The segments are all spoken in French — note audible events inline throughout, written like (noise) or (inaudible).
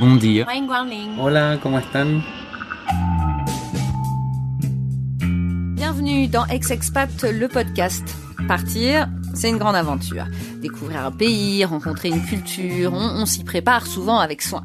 Bon dia. Hola, ¿cómo están? Bienvenue dans Ex-Expat, le podcast. Partir, c'est une grande aventure. Découvrir un pays, rencontrer une culture, on, on s'y prépare souvent avec soin.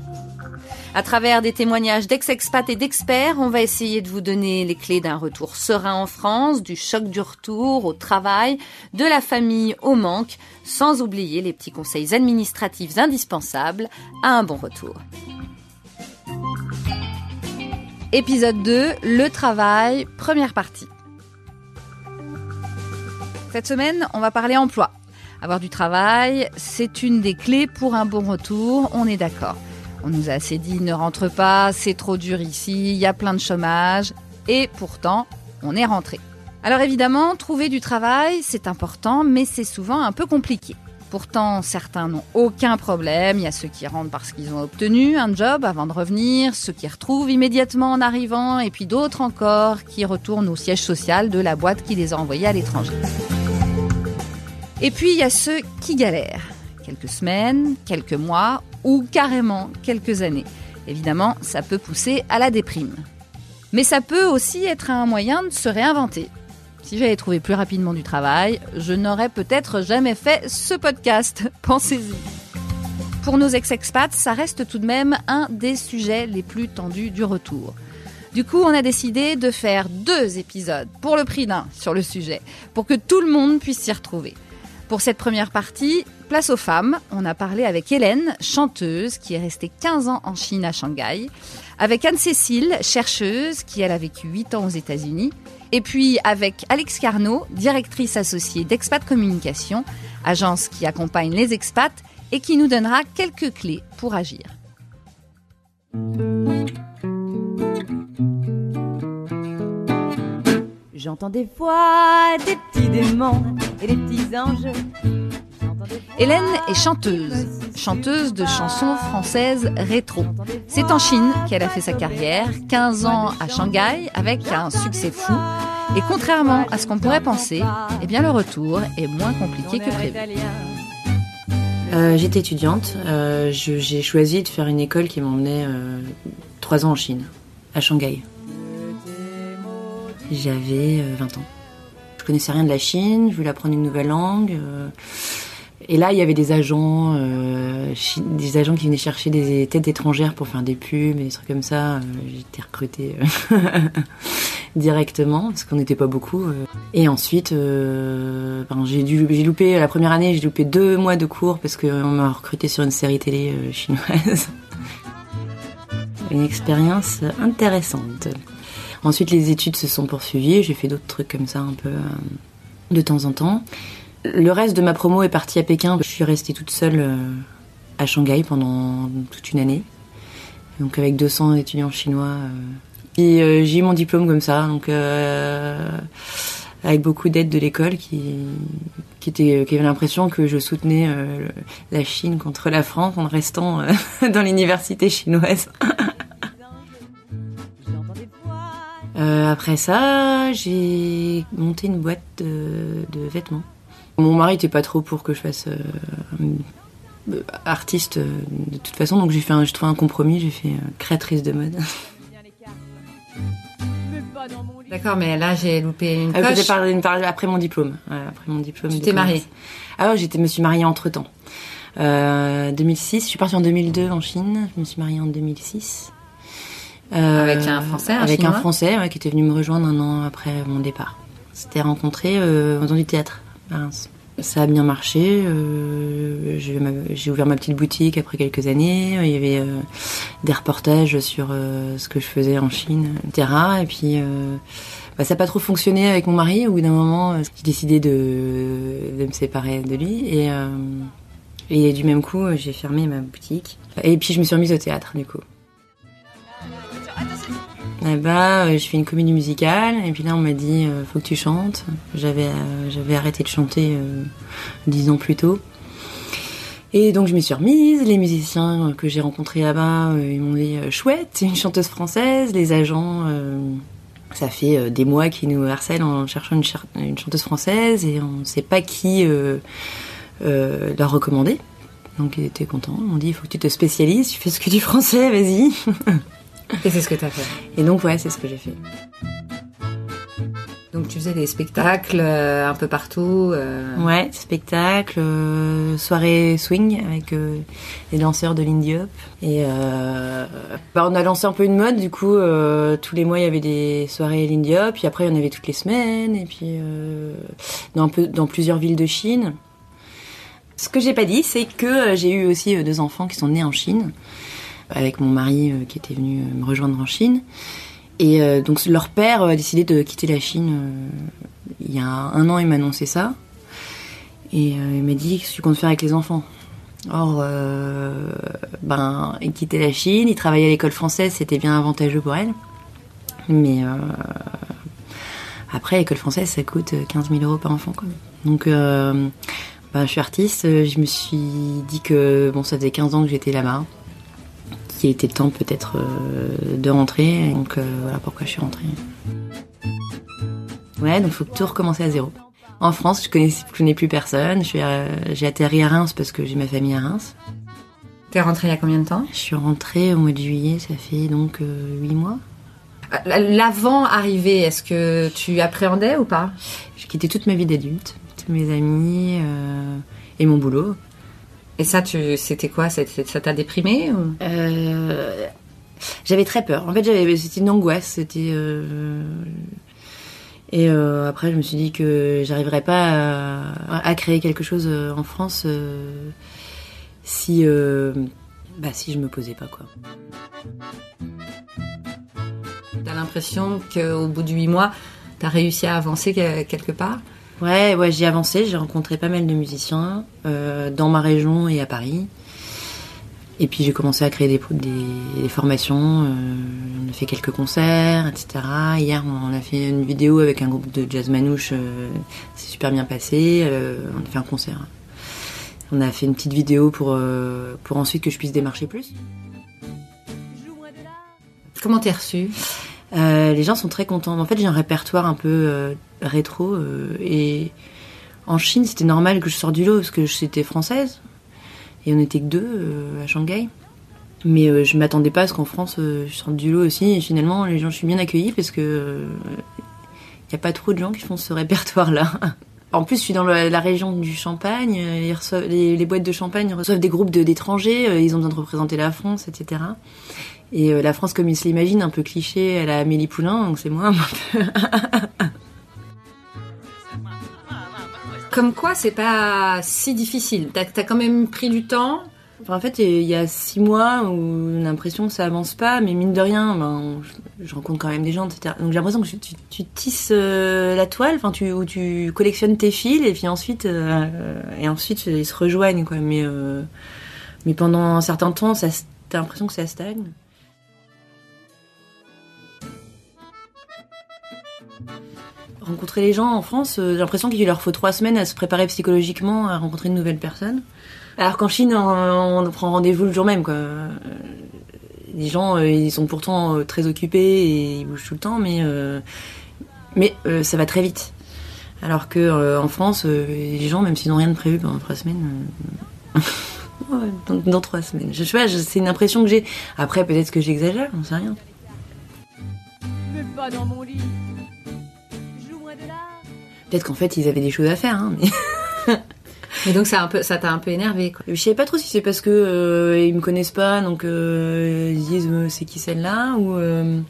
À travers des témoignages d'ex-expats et d'experts, on va essayer de vous donner les clés d'un retour serein en France, du choc du retour au travail, de la famille au manque, sans oublier les petits conseils administratifs indispensables à un bon retour. Épisode 2, le travail, première partie. Cette semaine, on va parler emploi. Avoir du travail, c'est une des clés pour un bon retour, on est d'accord. On nous a assez dit ne rentre pas, c'est trop dur ici, il y a plein de chômage. Et pourtant, on est rentré. Alors évidemment, trouver du travail, c'est important, mais c'est souvent un peu compliqué. Pourtant, certains n'ont aucun problème. Il y a ceux qui rentrent parce qu'ils ont obtenu un job avant de revenir, ceux qui retrouvent immédiatement en arrivant, et puis d'autres encore qui retournent au siège social de la boîte qui les a envoyés à l'étranger. Et puis, il y a ceux qui galèrent. Quelques semaines, quelques mois ou carrément quelques années. Évidemment, ça peut pousser à la déprime. Mais ça peut aussi être un moyen de se réinventer. Si j'avais trouvé plus rapidement du travail, je n'aurais peut-être jamais fait ce podcast. (laughs) Pensez-y. Pour nos ex-expats, ça reste tout de même un des sujets les plus tendus du retour. Du coup, on a décidé de faire deux épisodes pour le prix d'un sur le sujet, pour que tout le monde puisse s'y retrouver. Pour cette première partie, place aux femmes. On a parlé avec Hélène, chanteuse, qui est restée 15 ans en Chine à Shanghai, avec Anne-Cécile, chercheuse, qui elle a vécu 8 ans aux États-Unis, et puis avec Alex Carnot, directrice associée d'Expat Communication, agence qui accompagne les expats et qui nous donnera quelques clés pour agir. J'entends des fois des petits démons et des petits anges. Hélène est chanteuse, chanteuse de chansons françaises rétro. C'est en Chine qu'elle a fait sa carrière, 15 ans à Shanghai avec un succès fou. Et contrairement à ce qu'on pourrait penser, eh bien le retour est moins compliqué que prévu. Euh, J'étais étudiante, euh, j'ai choisi de faire une école qui m'emmenait euh, trois ans en Chine, à Shanghai. J'avais 20 ans. Je connaissais rien de la Chine, je voulais apprendre une nouvelle langue. Et là, il y avait des agents, euh, des agents qui venaient chercher des têtes étrangères pour faire des pubs et des trucs comme ça. J'étais recrutée (laughs) directement parce qu'on n'était pas beaucoup. Et ensuite, euh, ben, j'ai dû, j'ai loupé la première année, j'ai loupé deux mois de cours parce qu'on m'a recruté sur une série télé chinoise. (laughs) Une expérience intéressante. Ensuite, les études se sont poursuivies. J'ai fait d'autres trucs comme ça un peu euh, de temps en temps. Le reste de ma promo est parti à Pékin. Je suis restée toute seule euh, à Shanghai pendant toute une année. Donc avec 200 étudiants chinois. Et euh, j'ai eu mon diplôme comme ça. Donc avec beaucoup d'aide de l'école qui, qui, était, qui avait l'impression que je soutenais la Chine contre la France en restant (laughs) dans l'université chinoise. (laughs) Euh, après ça, j'ai monté une boîte de, de, vêtements. Mon mari était pas trop pour que je fasse euh, artiste euh, de toute façon, donc j'ai fait un, trouvé un compromis, j'ai fait créatrice de mode. D'accord, mais là j'ai loupé une ah, coche. Parlé, parlé, après mon diplôme. Après mon diplôme. Tu t'es mariée Ah j'étais, me suis mariée entre temps. Euh, 2006, je suis partie en 2002 en Chine. Je me suis mariée en 2006. Euh, avec un Français, un Avec un Français ouais, qui était venu me rejoindre un an après mon départ. C'était rencontré euh, dans du théâtre à Reims. Ça a bien marché. Euh, J'ai ouvert ma petite boutique après quelques années. Il y avait euh, des reportages sur euh, ce que je faisais en Chine, etc. Et puis euh, bah, ça n'a pas trop fonctionné avec mon mari. Au bout d'un moment, j'ai décidé de, de, me séparer de lui. Et, euh, et du même coup, j'ai fermé ma boutique. Et puis je me suis remise au théâtre du coup. Là-bas, euh, je fais une comédie musicale et puis là on m'a dit euh, faut que tu chantes. J'avais euh, j'avais arrêté de chanter dix ans plus tôt. Et donc je m'y suis remise. Les musiciens que j'ai rencontrés là-bas, ils m'ont dit chouette, une chanteuse française. Les agents, ça fait des mois qu'ils nous harcèlent en cherchant une, chanteuse française et on ne sait pas qui leur recommander. Donc ils étaient contents. M'ont dit il faut que tu te spécialises, tu fais ce que du français, vas-y. (laughs) Et c'est ce que tu as fait. Et donc ouais, c'est ce que j'ai fait. Donc tu faisais des spectacles euh, un peu partout. euh, Ouais, spectacle, euh, soirée swing avec euh, les danseurs de l'Indie Hop. Et bah, on a lancé un peu une mode, du coup, tous les mois il y avait des soirées l'Indie Hop, puis après il y en avait toutes les semaines, et puis dans, un peu, dans plusieurs villes de Chine. Ce que j'ai pas dit, c'est que j'ai eu aussi deux enfants qui sont nés en Chine, avec mon mari euh, qui était venu euh, me rejoindre en Chine. Et euh, donc leur père a décidé de quitter la Chine il y a un an, il m'a annoncé ça. Et il m'a dit Qu'est-ce que tu comptes faire avec les enfants? Or, ben, il quittait la Chine, il travaillait à l'école française, c'était bien avantageux pour elle. Mais après, l'école française, ça coûte 15 000 euros par enfant. Donc, ben, je suis artiste, je me suis dit que bon, ça faisait 15 ans que j'étais là-bas, qu'il était temps peut-être euh, de rentrer. Donc, euh, voilà pourquoi je suis rentrée. Ouais, donc il faut tout recommencer à zéro. En France, je connais, je connais plus personne. Euh, j'ai atterri à Reims parce que j'ai ma famille à Reims. T'es rentrée il y a combien de temps? Je suis rentrée au mois de juillet, ça fait donc euh, huit mois. L'avant arrivé, est-ce que tu appréhendais ou pas? J'ai quitté toute ma vie d'adulte, tous mes amis euh, et mon boulot. Et ça, tu, c'était quoi? Ça t'a déprimé ou... Euh, j'avais très peur. En fait, j'avais, c'était une angoisse. C'était euh, et euh, après, je me suis dit que j'arriverais pas à, à créer quelque chose en France si bah si je me posais pas quoi. T'as l'impression qu'au bout de huit mois, t'as réussi à avancer que- quelque part? Ouais, ouais, j'ai avancé. J'ai rencontré pas mal de musiciens euh, dans ma région et à Paris. Et puis j'ai commencé à créer des, des, des formations. euh, on a fait quelques concerts, etc. Hier, on a fait une vidéo avec un groupe de jazz manouche. euh, c'est super bien passé. euh, on a fait un concert. On a fait une petite vidéo pour, euh, pour ensuite que je puisse démarcher plus. Comment t'es reçue? Euh, les gens sont très contents. En fait, j'ai un répertoire un peu euh, rétro. euh, et en Chine, c'était normal que je sorte du lot parce que j'étais française. Et on était que deux à Shanghai. Mais je m'attendais pas à ce qu'en France, je sorte du lot aussi. Et finalement, les gens, je suis bien accueillie parce que il n'y a pas trop de gens qui font ce répertoire-là. (laughs) En plus, je suis dans la, région du Champagne. les, boîtes de champagne reçoivent des groupes d'étrangers. ils ont besoin de représenter la France, etc. Et euh, la France, comme ils se l'imaginent, un peu cliché, elle a Amélie Poulain, donc c'est moi. (laughs) Comme quoi, c'est pas si difficile. T'as as quand même pris du temps. Enfin, en fait, il y a six mois où l'impression que ça avance pas, mais mine de rien, ben, je, rencontre quand même des gens, etc. Donc j'ai l'impression que tu, tu- tu tisses euh, la toile, enfin, tu, où tu collectionnes tes fils, et puis ensuite, euh, et ensuite ils se rejoignent, quoi. Mais, euh, mais pendant un certain temps, t'as l'impression que ça stagne. Rencontrer les gens en France, euh, j'ai l'impression qu'il leur faut trois semaines à se préparer psychologiquement à rencontrer une nouvelle personne. Alors qu'en Chine, on, prend rendez-vous le jour même. Euh, Les gens, euh, ils sont pourtant très occupés et ils bougent tout le temps, mais mais ça va très vite. Alors que euh, en France, les gens, même s'ils n'ont rien de prévu pendant trois semaines, (laughs) dans, dans trois semaines. Je, je sais pas, c'est une impression que j'ai. Après, peut-être que j'exagère, on sait rien. Pas dans mon lit. Peut-être qu'en fait, ils avaient des choses à faire, hein, mais. (laughs) Et donc ça a un peu, ça t'a un peu énervé. Quoi. Je sais pas trop si c'est parce que euh, ils me connaissent pas, donc euh, ils disent euh, c'est qui celle-là, ou euh,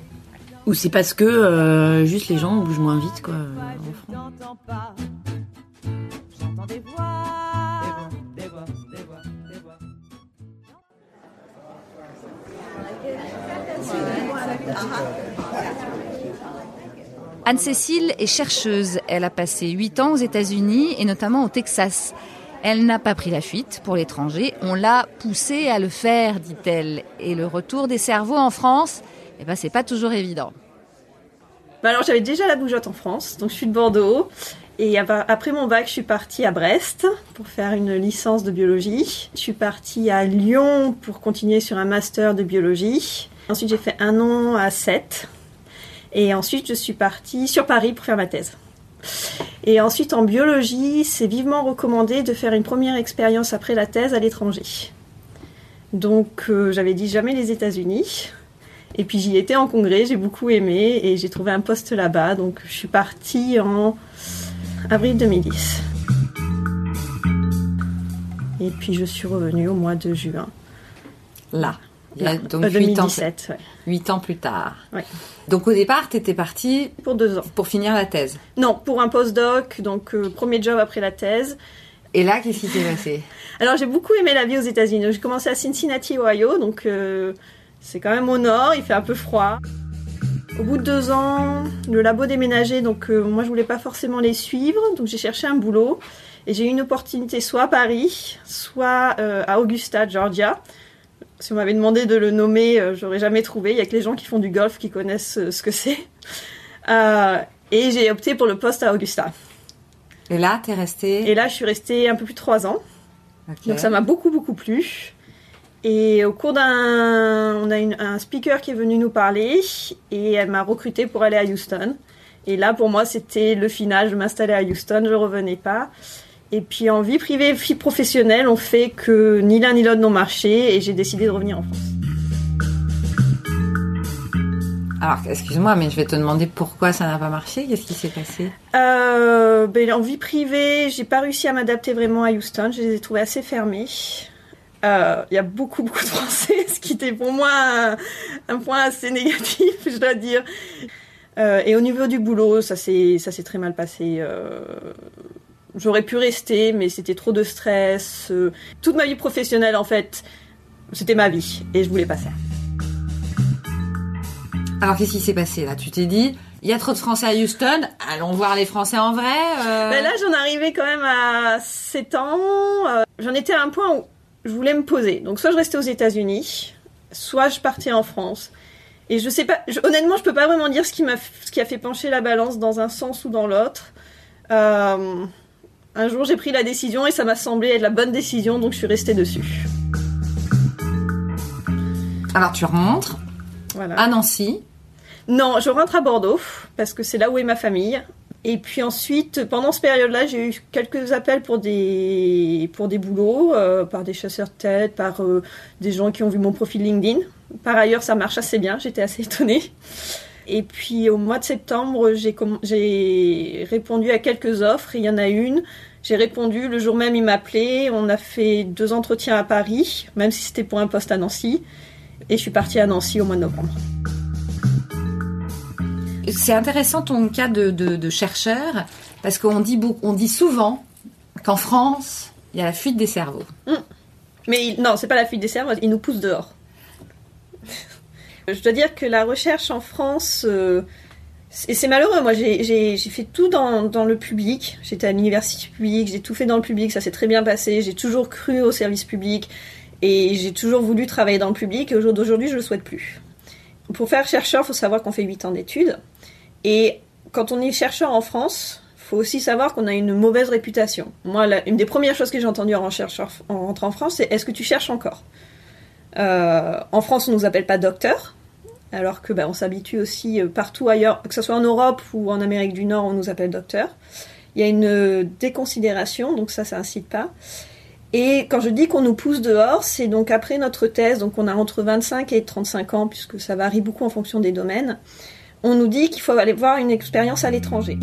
ou c'est parce que euh, juste les gens bougent moins vite, quoi. J'entends des voix. Des voix, des voix, des voix. Anne-Cécile est chercheuse. Elle a passé 8 ans aux États-Unis et notamment au Texas. Elle n'a pas pris la fuite pour l'étranger. On l'a poussée à le faire, dit-elle. Et le retour des cerveaux en France, eh ben, c'est pas toujours évident. Bah alors j'avais déjà la bougeotte en France, donc je suis de Bordeaux. Et après mon bac, je suis partie à Brest pour faire une licence de biologie. Je suis partie à Lyon pour continuer sur un master de biologie. Ensuite, j'ai fait un an à Sète. Et ensuite, je suis partie sur Paris pour faire ma thèse. Et ensuite, en biologie, c'est vivement recommandé de faire une première expérience après la thèse à l'étranger. Donc, euh, j'avais dit jamais les États-Unis. Et puis, j'y étais en congrès, j'ai beaucoup aimé et j'ai trouvé un poste là-bas. Donc, je suis partie en avril 2010. Et puis, je suis revenue au mois de juin. Là. Il y a donc 2017, euh, ans, ouais. ans plus tard. Ouais. Donc au départ, tu étais partie pour deux ans. Pour finir la thèse Non, pour un postdoc, donc euh, premier job après la thèse. Et là, qu'est-ce qui s'est passé? Alors j'ai beaucoup aimé la vie aux États-Unis. J'ai commencé à Cincinnati, Ohio, donc euh, c'est quand même au nord, il fait un peu froid. Au bout de deux ans, le labo déménageait, donc moi je voulais pas forcément les suivre, donc j'ai cherché un boulot. Et j'ai eu une opportunité soit à Paris, soit à Augusta, Georgia. Si on m'avait demandé de le nommer, euh, j'aurais jamais trouvé. Il y a que les gens qui font du golf qui connaissent euh, ce que c'est. Euh, et j'ai opté pour le poste à Augusta. Et là, tu es restée Et là, je suis restée un peu plus de trois ans. Donc ça m'a beaucoup, beaucoup plu. Et au cours d'un... On a une, un speaker qui est venu nous parler et elle m'a recruté pour aller à Houston. Et là, pour moi, c'était le final. Je m'installais à Houston, je revenais pas. Et puis en vie privée, vie professionnelle, on fait que ni l'un ni l'autre n'ont marché et j'ai décidé de revenir en France. Alors, excuse-moi, mais je vais te demander pourquoi ça n'a pas marché. Qu'est-ce qui s'est passé? Euh, ben, En vie privée, j'ai pas réussi à m'adapter vraiment à Houston. Je les ai trouvés assez fermés. Euh, il y a beaucoup, (laughs) beaucoup de Français, ce qui était pour moi un, point assez négatif, (laughs) je dois dire. Euh, et au niveau du boulot, ça s'est, ça s'est très mal passé. J'aurais pu rester, mais c'était trop de stress. Euh, toute ma vie professionnelle, en fait, c'était ma vie et je voulais pas ça. Alors, qu'est-ce qui s'est passé là? Tu t'es dit, il y a trop de Français à Houston, allons voir les Français en vrai euh... ben Là, j'en arrivais quand même à 7 ans. Euh, j'en étais à un point où je voulais me poser. Donc, soit je restais aux États-Unis, soit je partais en France. Et je sais pas, honnêtement, je peux pas vraiment dire ce qui, m'a, ce qui a fait pencher la balance dans un sens ou dans l'autre. Euh, un jour, j'ai pris la décision et ça m'a semblé être la bonne décision, donc je suis restée dessus. Alors, tu rentres à Nancy Non, je rentre à Bordeaux, parce que c'est là où est ma famille. Et puis ensuite, pendant cette période-là, j'ai eu quelques appels pour des, pour des boulots, euh, par des chasseurs de tête, par euh, des gens qui ont vu mon profil LinkedIn. Par ailleurs, ça marche assez bien, j'étais assez étonnée. Et puis au mois de septembre, j'ai répondu à quelques offres. Il y en a une. J'ai répondu. Le jour même, il m'a appelé. On a fait deux entretiens à Paris, même si c'était pour un poste à Nancy. Et je suis partie à Nancy au mois de novembre. C'est intéressant ton cas de, chercheur, parce qu'on dit, on dit souvent qu'en France, il y a la fuite des cerveaux. Hum. Mais non, c'est pas la fuite des cerveaux, ils nous poussent dehors. Je dois dire que la recherche en France, euh, c'est malheureux, moi j'ai fait tout dans, le public, j'étais à l'université publique, j'ai tout fait dans le public, ça s'est très bien passé, j'ai toujours cru au service public et j'ai toujours voulu travailler dans le public et au jour je ne le souhaite plus. Pour faire chercheur, il faut savoir qu'on fait 8 ans d'études et quand on est chercheur en France, il faut aussi savoir qu'on a une mauvaise réputation. Moi, une des premières choses que j'ai entendues en, chercheur, en rentrant en France, c'est est-ce que tu cherches encore? Euh, en France, on nous appelle pas docteur, alors que ben, on s'habitue aussi euh, partout ailleurs, que ce soit en Europe ou en Amérique du Nord, on nous appelle docteur. Il y a une euh, déconsidération, donc ça, ça incite pas. Et quand je dis qu'on nous pousse dehors, c'est donc après notre thèse, donc on a entre 25 et 35 ans, puisque ça varie beaucoup en fonction des domaines, on nous dit qu'il faut aller voir une expérience à l'étranger.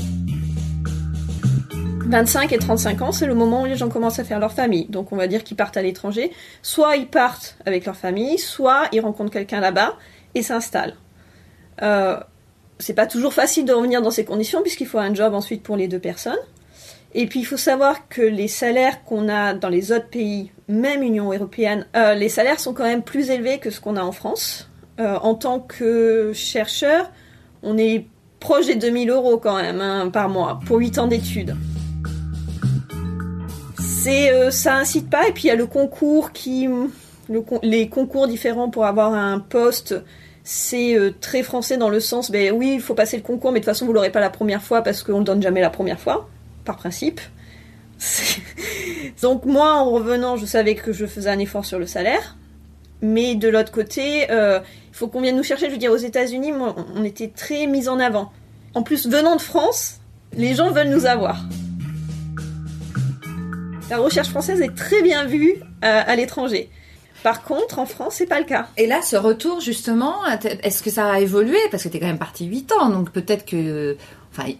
25 et 35 ans, c'est le moment où les gens commencent à faire leur famille. Donc on va dire qu'ils partent à l'étranger. Soit ils partent avec leur famille, soit ils rencontrent quelqu'un là-bas et s'installent. Euh, c'est pas toujours facile de revenir dans ces conditions puisqu'il faut un job ensuite pour les deux personnes. Et puis il faut savoir que les salaires qu'on a dans les autres pays, même Union européenne, euh, les salaires sont quand même plus élevés que ce qu'on a en France. Euh, en tant que chercheur, on est proche des 2000 euros quand même hein, par mois pour 8 ans d'études c'est euh, ça incite pas et puis il y a le concours qui les concours différents pour avoir un poste c'est euh, très français dans le sens, ben oui, il faut passer le concours, mais de toute façon, vous l'aurez pas la première fois parce qu'on le donne jamais la première fois, par principe. (laughs) Donc moi, en revenant, je savais que je faisais un effort sur le salaire. Mais de l'autre côté, euh, il faut qu'on vienne nous chercher. Je veux dire, aux États-Unis, on était très mis en avant. En plus, venant de France, les gens veulent nous avoir. La recherche française est très bien vue euh, à l'étranger. Par contre, en France, c'est pas le cas. Et là, ce retour, justement, est-ce que ça a évolué? Parce que t'es quand même parti 8 ans, donc peut-être que... Enfin,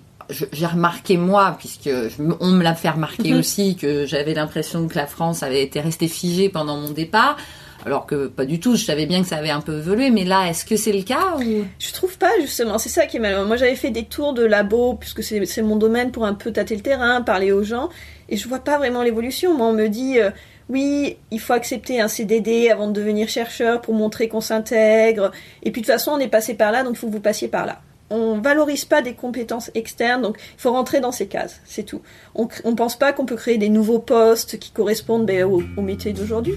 j'ai remarqué, moi, puisque je on me l'a fait remarquer Mhm. aussi, que j'avais l'impression que la France avait été restée figée pendant mon départ, alors que pas du tout, je savais bien que ça avait un peu évolué, mais là, est-ce que c'est le cas ou... Je trouve pas justement, c'est ça qui est malheureux. Moi j'avais fait des tours de labo, puisque c'est c'est mon domaine pour un peu tâter le terrain, parler aux gens, et je vois pas vraiment l'évolution. Moi on me dit, euh, oui, il faut accepter un CDD avant de devenir chercheur pour montrer qu'on s'intègre, et puis de toute façon on est passé par là, donc il faut que vous passiez par là. On valorise pas des compétences externes, donc il faut rentrer dans ces cases, c'est tout. On, on pense pas qu'on peut créer des nouveaux postes qui correspondent ben, au, métier d'aujourd'hui.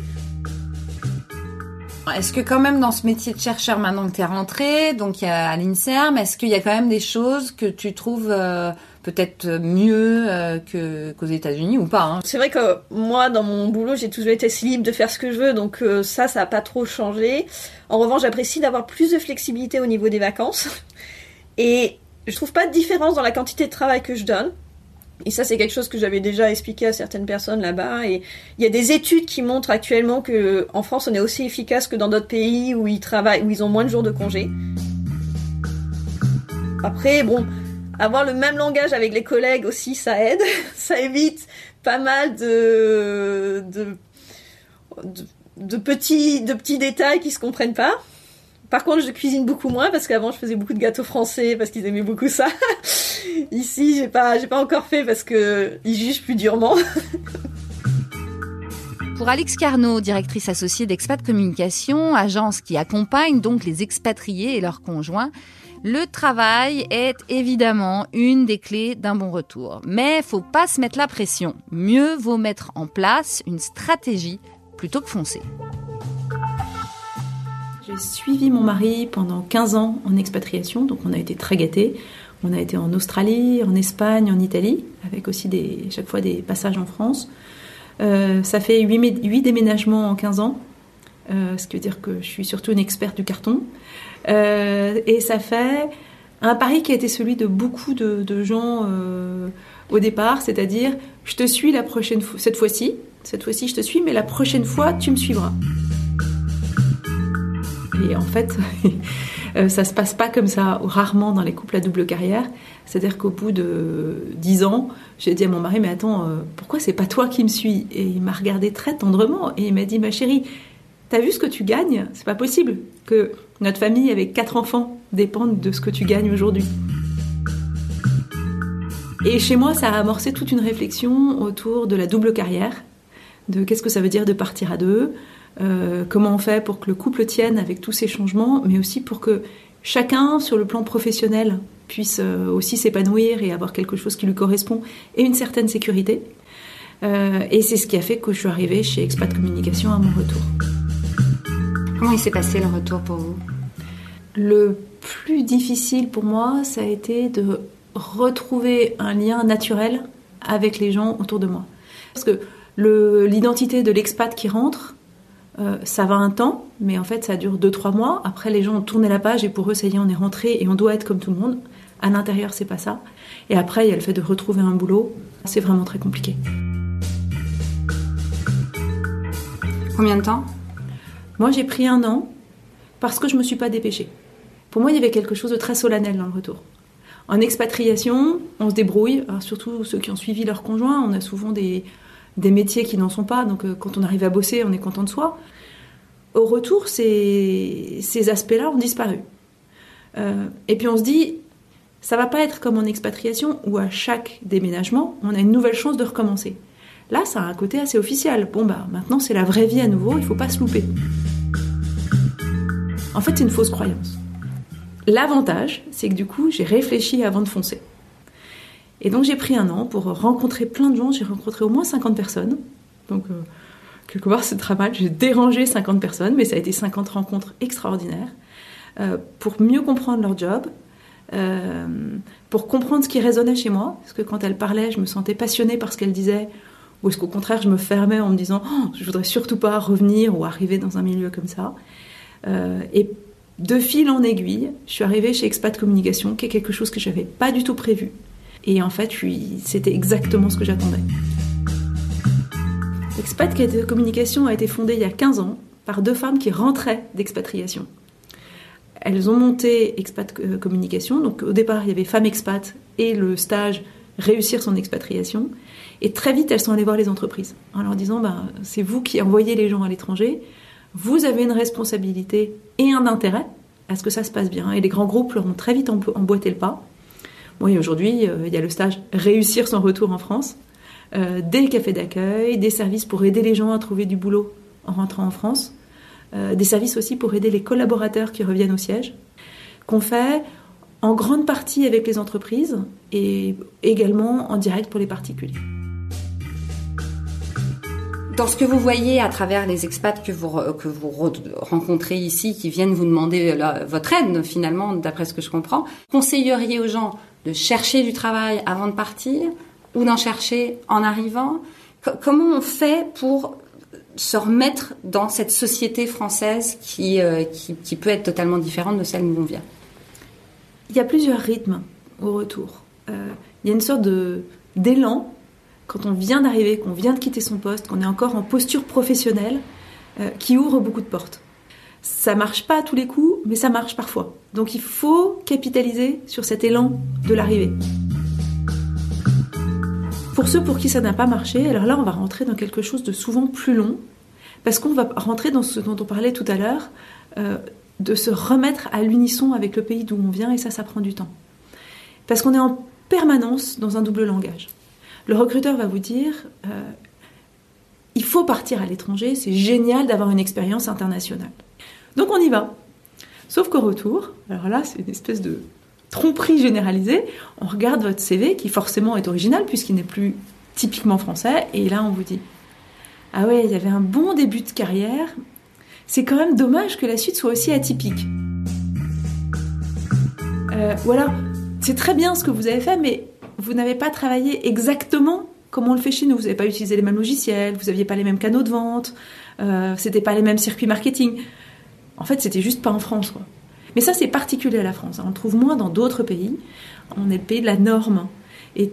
Est-ce que quand même dans ce métier de chercheur, maintenant que tu es rentré, donc à l'INSERM, est-ce qu'il y a quand même des choses que tu trouves euh, peut-être mieux euh, que, qu'aux États-Unis ou pas hein C'est vrai que moi, dans mon boulot, j'ai toujours été si libre de faire ce que je veux, donc euh, ça, ça n'a pas trop changé. En revanche, j'apprécie d'avoir plus de flexibilité au niveau des vacances. Et je trouve pas de différence dans la quantité de travail que je donne. Et ça, c'est quelque chose que j'avais déjà expliqué à certaines personnes là-bas. Et il y a des études qui montrent actuellement que en France, on est aussi efficace que dans d'autres pays où ils travaillent, où ils ont moins de jours de congé. Après, bon, avoir le même langage avec les collègues aussi, ça aide. (laughs) ça évite pas mal de, de, petits, de petits détails qui se comprennent pas. Par contre, je cuisine beaucoup moins parce qu'avant je faisais beaucoup de gâteaux français parce qu'ils aimaient beaucoup ça. (laughs) Ici, j'ai pas, pas encore fait parce que ils jugent plus durement. (laughs) Pour Alix Carnot, directrice associée d'Expat Communication, agence qui accompagne donc les expatriés et leurs conjoints, le travail est évidemment une des clés d'un bon retour. Mais faut pas se mettre la pression. Mieux vaut mettre en place une stratégie plutôt que foncer. J'ai suivi mon mari pendant 15 ans en expatriation, donc on a été très gâtés. On a été en Australie, en Espagne, en Italie, avec aussi chaque fois des passages en France. Euh, ça fait 8, déménagements en 15 ans, euh, ce qui veut dire que je suis surtout une experte du carton. Euh, et ça fait un pari qui a été celui de beaucoup de, gens euh, au départ, c'est-à-dire je te suis la prochaine fois, cette fois-ci, cette fois-ci je te suis, mais la prochaine fois tu me suivras. Et en fait, (laughs) euh, ça se passe pas comme ça, rarement dans les couples à double carrière. C'est-à-dire qu'au bout de dix ans, j'ai dit à mon mari, mais attends, pourquoi c'est pas toi qui me suis? Et il m'a regardé très tendrement et il m'a dit, ma chérie, t'as vu ce que tu gagnes? C'est pas possible que notre famille avec quatre enfants dépende de ce que tu gagnes aujourd'hui. Et chez moi, ça a amorcé toute une réflexion autour de la double carrière, de qu'est-ce que ça veut dire de partir à deux, euh, comment on fait pour que le couple tienne avec tous ces changements, mais aussi pour que chacun, sur le plan professionnel, puisse euh, aussi s'épanouir et avoir quelque chose qui lui correspond et une certaine sécurité. Euh, et c'est ce qui a fait que je suis arrivée chez Expat Communication à mon retour. Comment il s'est passé le retour pour vous? Le plus difficile pour moi, ça a été de retrouver un lien naturel avec les gens autour de moi. Parce que le- l'identité de l'expat qui rentre, euh, ça va un temps, mais en fait ça dure 2-3 mois. Après les gens ont tourné la page et pour eux ça y est, on est rentré et on doit être comme tout le monde. À l'intérieur c'est pas ça. Et après il y a le fait de retrouver un boulot. C'est vraiment très compliqué. Combien de temps? Moi j'ai pris un an parce que je me suis pas dépêchée. Pour moi il y avait quelque chose de très solennel dans le retour. En expatriation, on se débrouille, Alors, surtout ceux qui ont suivi leur conjoint, on a souvent des, des métiers qui n'en sont pas, donc euh, quand on arrive à bosser, on est content de soi. Au retour, ces, ces aspects-là ont disparu. Euh, et puis on se dit, ça va pas être comme en expatriation où à chaque déménagement, on a une nouvelle chance de recommencer. Là, ça a un côté assez officiel. Bon, bah maintenant c'est la vraie vie à nouveau, il faut pas se louper. En fait, c'est une fausse croyance. L'avantage, c'est que du coup, j'ai réfléchi avant de foncer. Et donc, j'ai pris un an pour rencontrer plein de gens. J'ai rencontré au moins 50 personnes. Donc, euh, quelque part, c'est très mal. J'ai dérangé 50 personnes, mais ça a été 50 rencontres extraordinaires. euh, pour mieux comprendre leur job, euh, pour comprendre ce qui résonnait chez moi. Parce que quand elle parlait, je me sentais passionnée par ce qu'elle disait. Ou est-ce qu'au contraire, je me fermais en me disant oh, je voudrais surtout pas revenir ou arriver dans un milieu comme ça. Euh, et de fil en aiguille, je suis arrivée chez Expat Communication, qui est quelque chose que j'avais pas du tout prévu. Et en fait, c'était exactement ce que j'attendais. Expat Communication a été fondée il y a 15 ans par deux femmes qui rentraient d'expatriation. Elles ont monté Expat Communication. Donc au départ, il y avait Femmes Expat et le stage Réussir son expatriation. Et très vite, elles sont allées voir les entreprises en leur disant ben, c'est vous qui envoyez les gens à l'étranger, vous avez une responsabilité et un intérêt à ce que ça se passe bien. Et les grands groupes leur ont très vite emboîté le pas. Aujourd'hui, euh, il y a le stage Réussir son retour en France, euh, des cafés d'accueil, des services pour aider les gens à trouver du boulot en rentrant en France, euh, des services aussi pour aider les collaborateurs qui reviennent au siège, qu'on fait en grande partie avec les entreprises et également en direct pour les particuliers. Dans ce que vous voyez à travers les expats que vous, que vous rencontrez ici, qui viennent vous demander votre aide finalement, d'après ce que je comprends, conseilleriez aux gens de chercher du travail avant de partir ou d'en chercher en arrivant? Comment on fait pour se remettre dans cette société française qui, euh, qui, peut être totalement différente de celle où on vient? Il y a plusieurs rythmes au retour. Euh, il y a une sorte d'élan quand on vient d'arriver, qu'on vient de quitter son poste, qu'on est encore en posture professionnelle, euh, qui ouvre beaucoup de portes. Ça marche pas à tous les coups, mais ça marche parfois. Donc il faut capitaliser sur cet élan de l'arrivée. Pour ceux pour qui ça n'a pas marché, alors là on va rentrer dans quelque chose de souvent plus long, parce qu'on va rentrer dans ce dont on parlait tout à l'heure, euh, de se remettre à l'unisson avec le pays d'où on vient, et ça, ça prend du temps. Parce qu'on est en permanence dans un double langage. Le recruteur va vous dire, euh, il faut partir à l'étranger, c'est génial d'avoir une expérience internationale. Donc on y va. Sauf qu'au retour, alors là c'est une espèce de tromperie généralisée, on regarde votre CV qui forcément est original puisqu'il n'est plus typiquement français, et là on vous dit, ah ouais, il y avait un bon début de carrière, c'est quand même dommage que la suite soit aussi atypique. Euh, ou alors, c'est très bien ce que vous avez fait, mais vous n'avez pas travaillé exactement comme on le fait chez nous. Vous n'avez pas utilisé les mêmes logiciels, vous n'aviez pas les mêmes canaux de vente, euh, c'était pas les mêmes circuits marketing. En fait, c'était juste pas en France. Mais ça, c'est particulier à la France. On le trouve moins dans d'autres pays. On est le pays de la norme. Et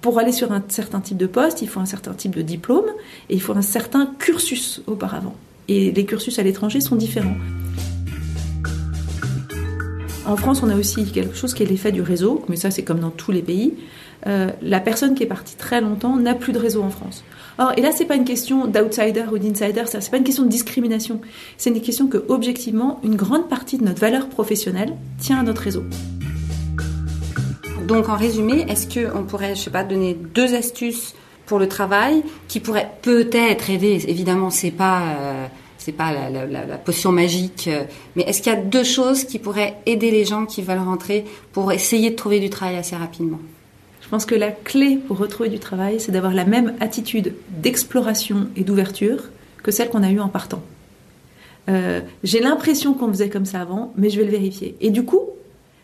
pour aller sur un certain type de poste, il faut un certain type de diplôme et il faut un certain cursus auparavant. Et les cursus à l'étranger sont différents. En France, on a aussi quelque chose qui est l'effet du réseau, mais ça c'est comme dans tous les pays. Euh, la personne qui est partie très longtemps n'a plus de réseau en France. Or, et là, c'est pas une question d'outsider ou d'insider, c'est pas une question de discrimination. C'est une question que, objectivement, une grande partie de notre valeur professionnelle tient à notre réseau. Donc, en résumé, est-ce qu'on pourrait, je sais pas, donner deux astuces pour le travail qui pourraient peut-être aider? Évidemment, c'est pas. Euh, c'est pas la, potion magique, euh, mais est-ce qu'il y a deux choses qui pourraient aider les gens qui veulent rentrer pour essayer de trouver du travail assez rapidement? Je pense que la clé pour retrouver du travail, c'est d'avoir la même attitude d'exploration et d'ouverture que celle qu'on a eue en partant. Euh, j'ai l'impression qu'on faisait comme ça avant, mais je vais le vérifier. Et du coup,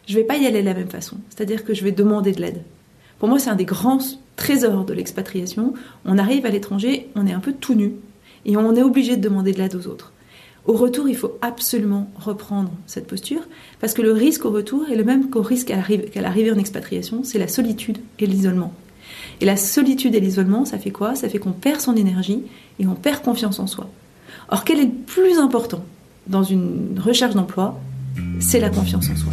je vais pas y aller de la même façon. C'est-à-dire que je vais demander de l'aide. Pour moi, c'est un des grands trésors de l'expatriation. On arrive à l'étranger, on est un peu tout nu, et on est obligé de demander de l'aide aux autres. Au retour, il faut absolument reprendre cette posture, parce que le risque au retour est le même qu'au risque qu'à l'arrivée en expatriation, c'est la solitude et l'isolement. Et la solitude et l'isolement, ça fait quoi? Ça fait qu'on perd son énergie et on perd confiance en soi. Or, quel est le plus important dans une recherche d'emploi? C'est la confiance en soi.